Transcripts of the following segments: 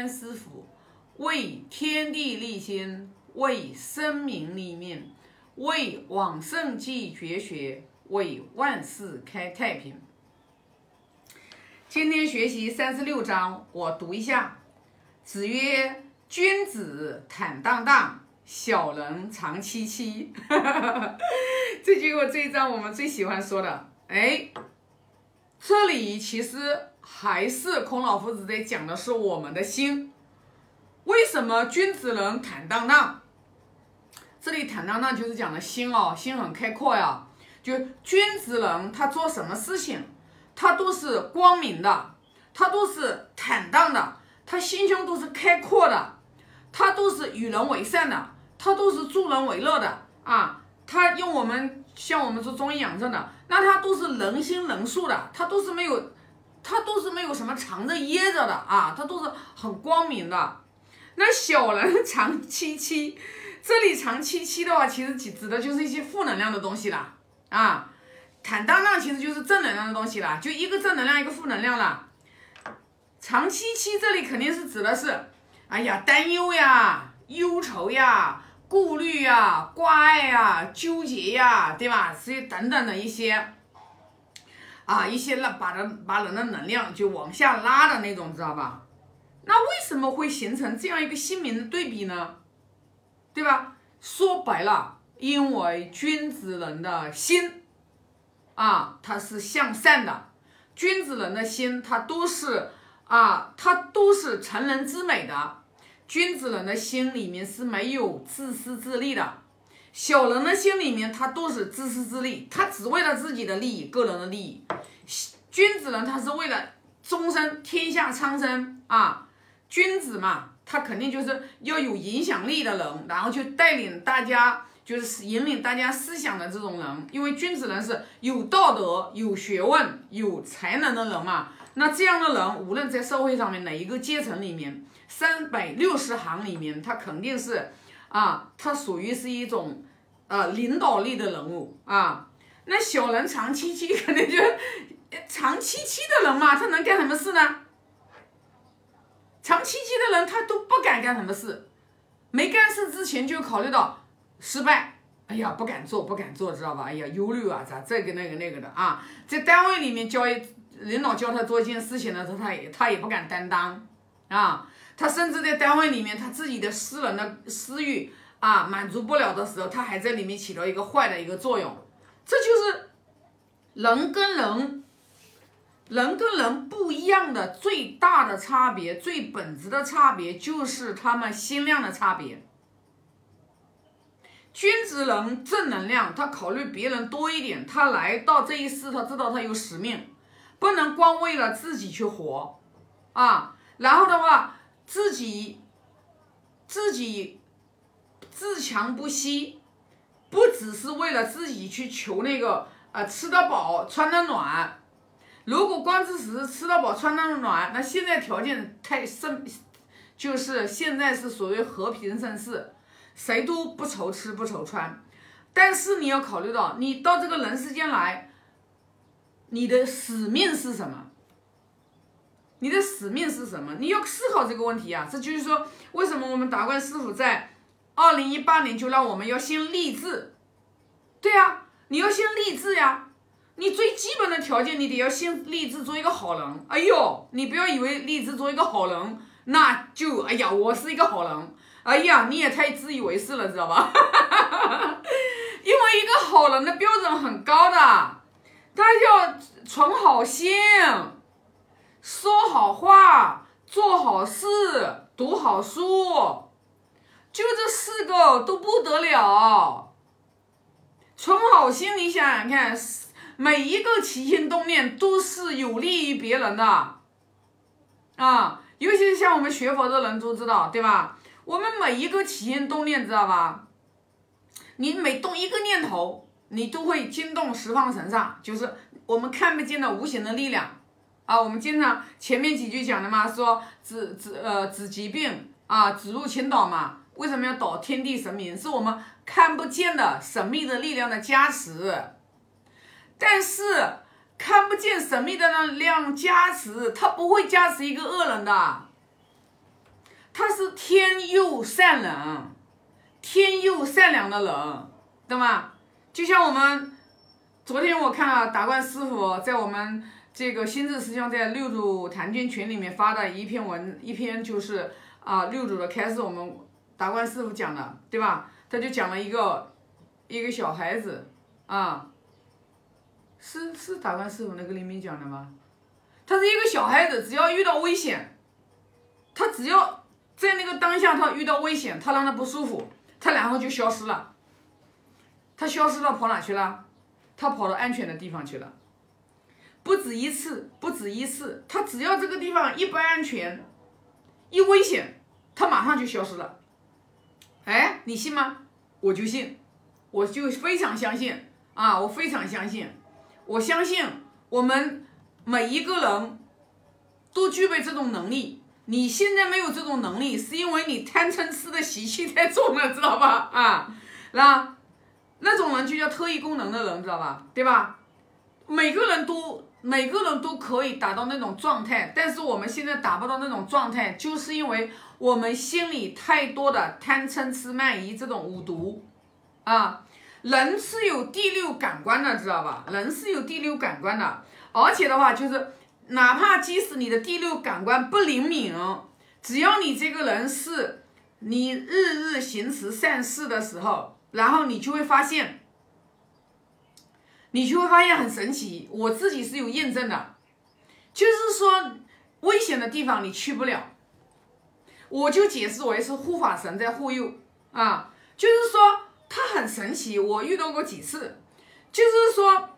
天师傅为天地立心，为生民立命，为往圣继绝学，为万世开太平。今天学习三十六章，我读一下。子曰：“君子坦荡荡，小人长戚戚。”这句话这一章我们最喜欢说的。哎，这里其实还是孔老夫子在讲的是我们的心。为什么君子能坦荡荡？这里坦荡荡就是讲的心哦，心很开阔呀。就君子人，他做什么事情，他都是光明的，他都是坦荡的，他心胸都是开阔的，他都是与人为善的，他都是助人为乐的啊。他用我们像我们说中医养生的，那他都是人心仁术的，他都是没有，他都是没有什么藏着掖着的啊，他都是很光明的。那小人长戚戚，这里长戚戚的话，其实指的就是一些负能量的东西啦。啊，坦荡荡其实就是正能量的东西啦，就一个正能量，一个负能量啦。长戚戚这里肯定是指的是，哎呀，担忧呀，忧愁呀，顾虑呀，挂碍呀，纠结呀，对吧？这些等等的一些，啊，一些让把人把人的能量就往下拉的那种，知道吧？那为什么会形成这样一个鲜明的对比呢？对吧？说白了，因为君子人的心啊，他是向善的，君子人的心，他都是啊，他都是成人之美的。君子人的心里面是没有自私自利的，小人的心里面他都是自私自利，他只为了自己的利益，个人的利益。君子人他是为了终身天下苍生啊。君子嘛，他肯定就是要有影响力的人，然后去带领大家，就是引领大家思想的这种人。因为君子人是有道德、有学问、有才能的人嘛。那这样的人，无论在社会上面哪一个阶层里面，三百六十行里面，他肯定是啊，他属于是一种呃领导力的人物啊。那小人长戚戚，肯定就长戚戚的人嘛，他能干什么事呢？长戚戚的人，他都不敢干什么事，没干事之前就考虑到失败，哎呀，不敢做，不敢做，知道吧？哎呀，忧虑啊，咋这个那个那个的啊？在单位里面教领导教他做一件事情的时候，他也他也不敢担当啊。他甚至在单位里面，他自己的私人的私欲啊满足不了的时候，他还在里面起到一个坏的一个作用。这就是人跟人。人跟人不一样的最大的差别，最本质的差别就是他们心量的差别。君子人正能量，他考虑别人多一点，他来到这一世，他知道他有使命，不能光为了自己去活啊。然后的话，自己自己自强不息，不只是为了自己去求那个呃吃得饱穿得暖。如果光只是吃得饱穿得暖，那现在条件太盛，就是现在是所谓和平盛世，谁都不愁吃不愁穿。但是你要考虑到，你到这个人世间来，你的使命是什么？你的使命是什么？你要思考这个问题啊！这就是说，为什么我们达观师傅在二零一八年就让我们要先立志？对呀，你要先立志呀。你最基本的条件，你得要先立志做一个好人。哎呦，你不要以为立志做一个好人，那就哎呀，我是一个好人。哎呀，你也太自以为是了，知道吧？因为一个好人的标准很高的，他要存好心，说好话，做好事，读好书，就这四个都不得了。存好心，你想想看。每一个起心动念都是有利于别人的，啊，尤其是像我们学佛的人都知道，对吧？我们每一个起心动念，知道吧？你每动一个念头，你都会惊动十方神上，就是我们看不见的无形的力量啊。我们经常前面几句讲的嘛，说子子呃子疾病啊，子入青岛嘛。为什么要导天地神明？是我们看不见的神秘的力量的加持。但是看不见神秘的能量加持，他不会加持一个恶人的，他是天佑善人，天佑善良的人，对吗？就像我们昨天我看了达观师傅在我们这个心智师兄在六祖坛经群里面发的一篇文，一篇就是啊六祖的开始，我们达观师傅讲的，对吧？他就讲了一个一个小孩子啊，是是达观师傅那个里面讲的吗？他是一个小孩子，只要遇到危险，他只要在那个当下他遇到危险，他让他不舒服，他然后就消失了。他消失了，跑哪去了？他跑到安全的地方去了。不止一次，不止一次，他只要这个地方一不安全，一危险，他马上就消失了。哎，你信吗？我就信，我就非常相信啊！我非常相信，我相信我们。每一个人都具备这种能力，你现在没有这种能力，是因为你贪嗔痴的习气太重了，知道吧？啊，那那种人就叫特异功能的人，知道吧？对吧？每个人都每个人都可以达到那种状态，但是我们现在达不到那种状态，就是因为我们心里太多的贪嗔痴慢疑这种五毒啊。人是有第六感官的，知道吧？人是有第六感官的。而且的话，就是哪怕即使你的第六感官不灵敏，只要你这个人是你日日行持善事的时候，然后你就会发现，你就会发现很神奇。我自己是有验证的，就是说危险的地方你去不了，我就解释为是护法神在护佑啊，就是说它很神奇。我遇到过几次，就是说。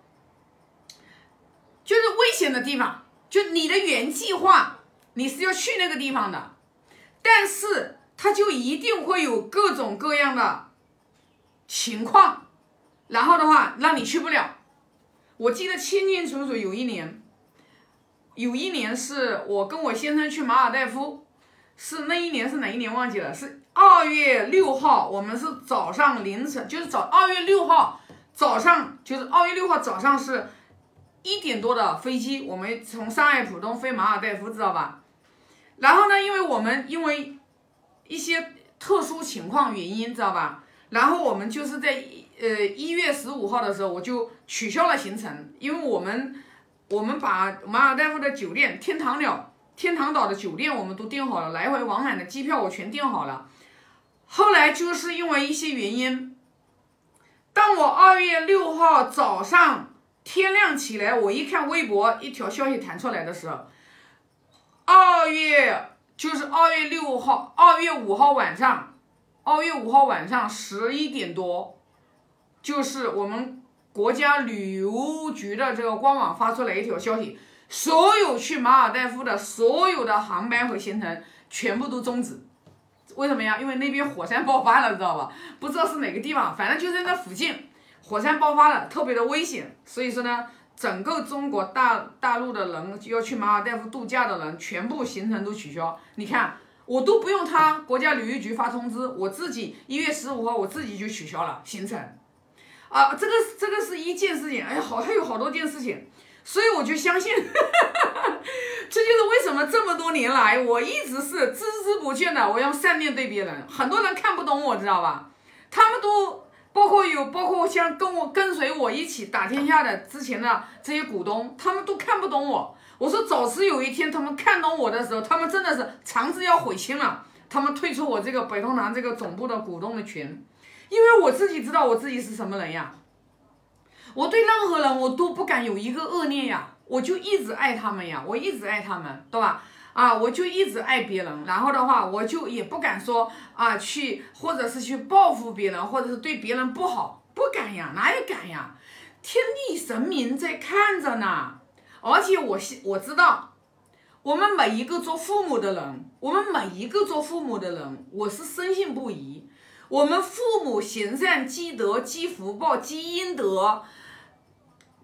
就是危险的地方，就你的原计划你是要去那个地方的，但是它就一定会有各种各样的情况，然后的话让你去不了。我记得清清楚楚，有一年，有一年是我跟我先生去马尔代夫，是那一年是哪一年忘记了，是二月六号，我们是早上凌晨，就是早二月六号早上，就是二月六号早上是。一点多的飞机，我们从上海浦东飞马尔代夫，知道吧？然后呢，因为我们因为一些特殊情况原因，知道吧？然后我们就是在呃一月十五号的时候，我就取消了行程，因为我们我们把马尔代夫的酒店天堂鸟天堂岛的酒店我们都订好了，来回往返的机票我全订好了。后来就是因为一些原因，当我二月六号早上。天亮起来，我一看微博，一条消息弹出来的时候，二月就是二月六号，二月五号晚上，二月五号晚上十一点多，就是我们国家旅游局的这个官网发出来一条消息，所有去马尔代夫的所有的航班和行程全部都终止。为什么呀？因为那边火山爆发了，知道吧？不知道是哪个地方，反正就在那附近。火山爆发了，特别的危险，所以说呢，整个中国大大陆的人要去马尔代夫度假的人，全部行程都取消。你看，我都不用他国家旅游局发通知，我自己一月十五号我自己就取消了行程。啊，这个这个是一件事情，哎呀，好还有好多件事情，所以我就相信，这就是为什么这么多年来我一直是孜孜不倦的，我要善念对别人。很多人看不懂我，知道吧？他们都。包括有，包括像跟我跟随我一起打天下的之前的这些股东，他们都看不懂我。我说，早迟有一天他们看懂我的时候，他们真的是肠子要悔青了。他们退出我这个北通南这个总部的股东的群，因为我自己知道我自己是什么人呀。我对任何人我都不敢有一个恶念呀，我就一直爱他们呀，我一直爱他们，对吧？啊，我就一直爱别人，然后的话，我就也不敢说啊，去或者是去报复别人，或者是对别人不好，不敢呀，哪有敢呀？天地神明在看着呢，而且我我知道，我们每一个做父母的人，我们每一个做父母的人，我是深信不疑，我们父母行善积德积福报积阴德，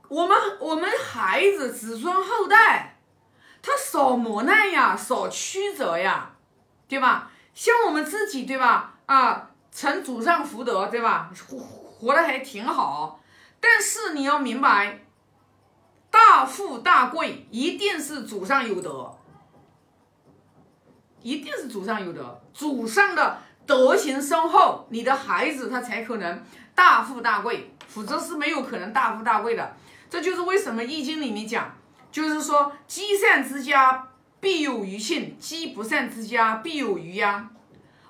我们我们孩子子孙后代。他少磨难呀，少曲折呀，对吧？像我们自己，对吧？啊，承祖上福德，对吧？活活得还挺好。但是你要明白，大富大贵一定是祖上有德。一定是祖上有德，祖上的德行深厚，你的孩子他才可能大富大贵，否则是没有可能大富大贵的。这就是为什么《易经》里面讲，就是说积善之家必有余庆，积不善之家必有余殃。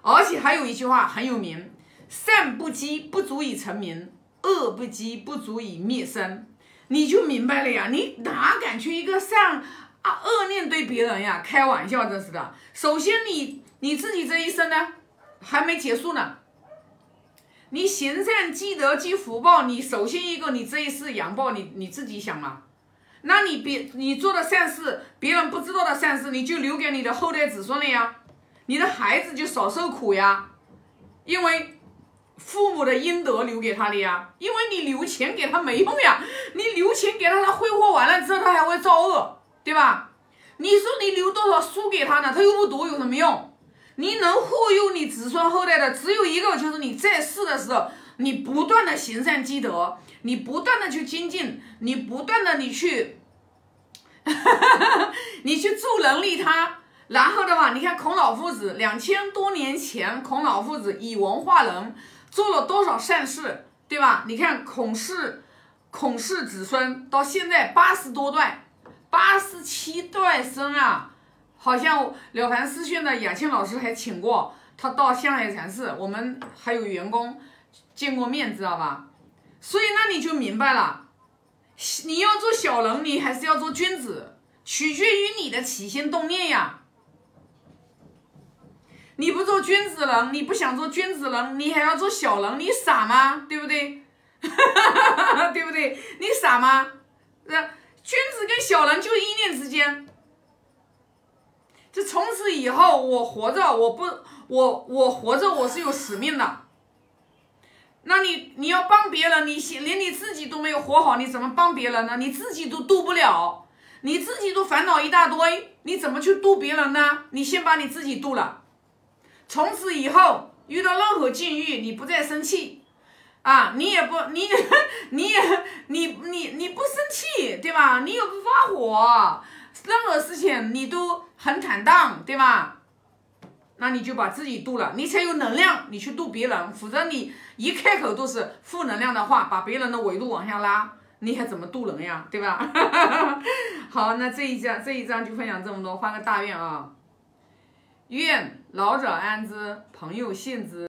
而且还有一句话很有名：善不积不足以成名，恶不积不足以灭身。你就明白了呀，你哪敢去一个善啊恶念对别人呀？开玩笑，真是的。首先你你自己这一生呢，还没结束呢。你行善积德积福报，你首先一个你这一世阳报，你你自己想嘛。那你别你做的善事，别人不知道的善事，你就留给你的后代子孙了呀。你的孩子就少受苦呀，因为父母的阴德留给他的呀。因为你留钱给他没用呀，你留钱给他，他挥霍完了之后，他还会造恶，对吧？你说你留多少书给他呢？他又不读，有什么用？你能护佑你子孙后代的只有一个，就是你在世的时候，你不断的行善积德，你不断的去精进，你不断的你去，你去助人利他。然后的话，你看孔老夫子两千多年前，孔老夫子以文化人，做了多少善事，对吧？你看孔氏，孔氏子孙到现在八十多代，八十七代生啊！好像《了凡四训》的雅庆老师还请过他到象海禅寺，我们还有员工见过面，知道吧？所以那你就明白了，你要做小人，你还是要做君子，取决于你的起心动念呀。你不做君子人，你不想做君子人，你还要做小人，你傻吗？对不对？对不对？你傻吗？是君子跟小人就一念之间。从此以后，我活着，我不，我我活着，我是有使命的。那你你要帮别人，你连你自己都没有活好，你怎么帮别人呢？你自己都渡不了，你自己都烦恼一大堆，你怎么去渡别人呢？你先把你自己渡了。从此以后，遇到任何境遇，你不再生气，啊，你也不，你，你也，你，你，你不生气，对吧？你又不发火，任何事情你都很坦荡，对吧？那你就把自己渡了，你才有能量，你去渡别人。否则你一开口都是负能量的话，把别人的维度往下拉，你还怎么渡人呀？对吧？好，那这一章这一章就分享这么多，发个大愿啊！愿老者安之，朋友信之。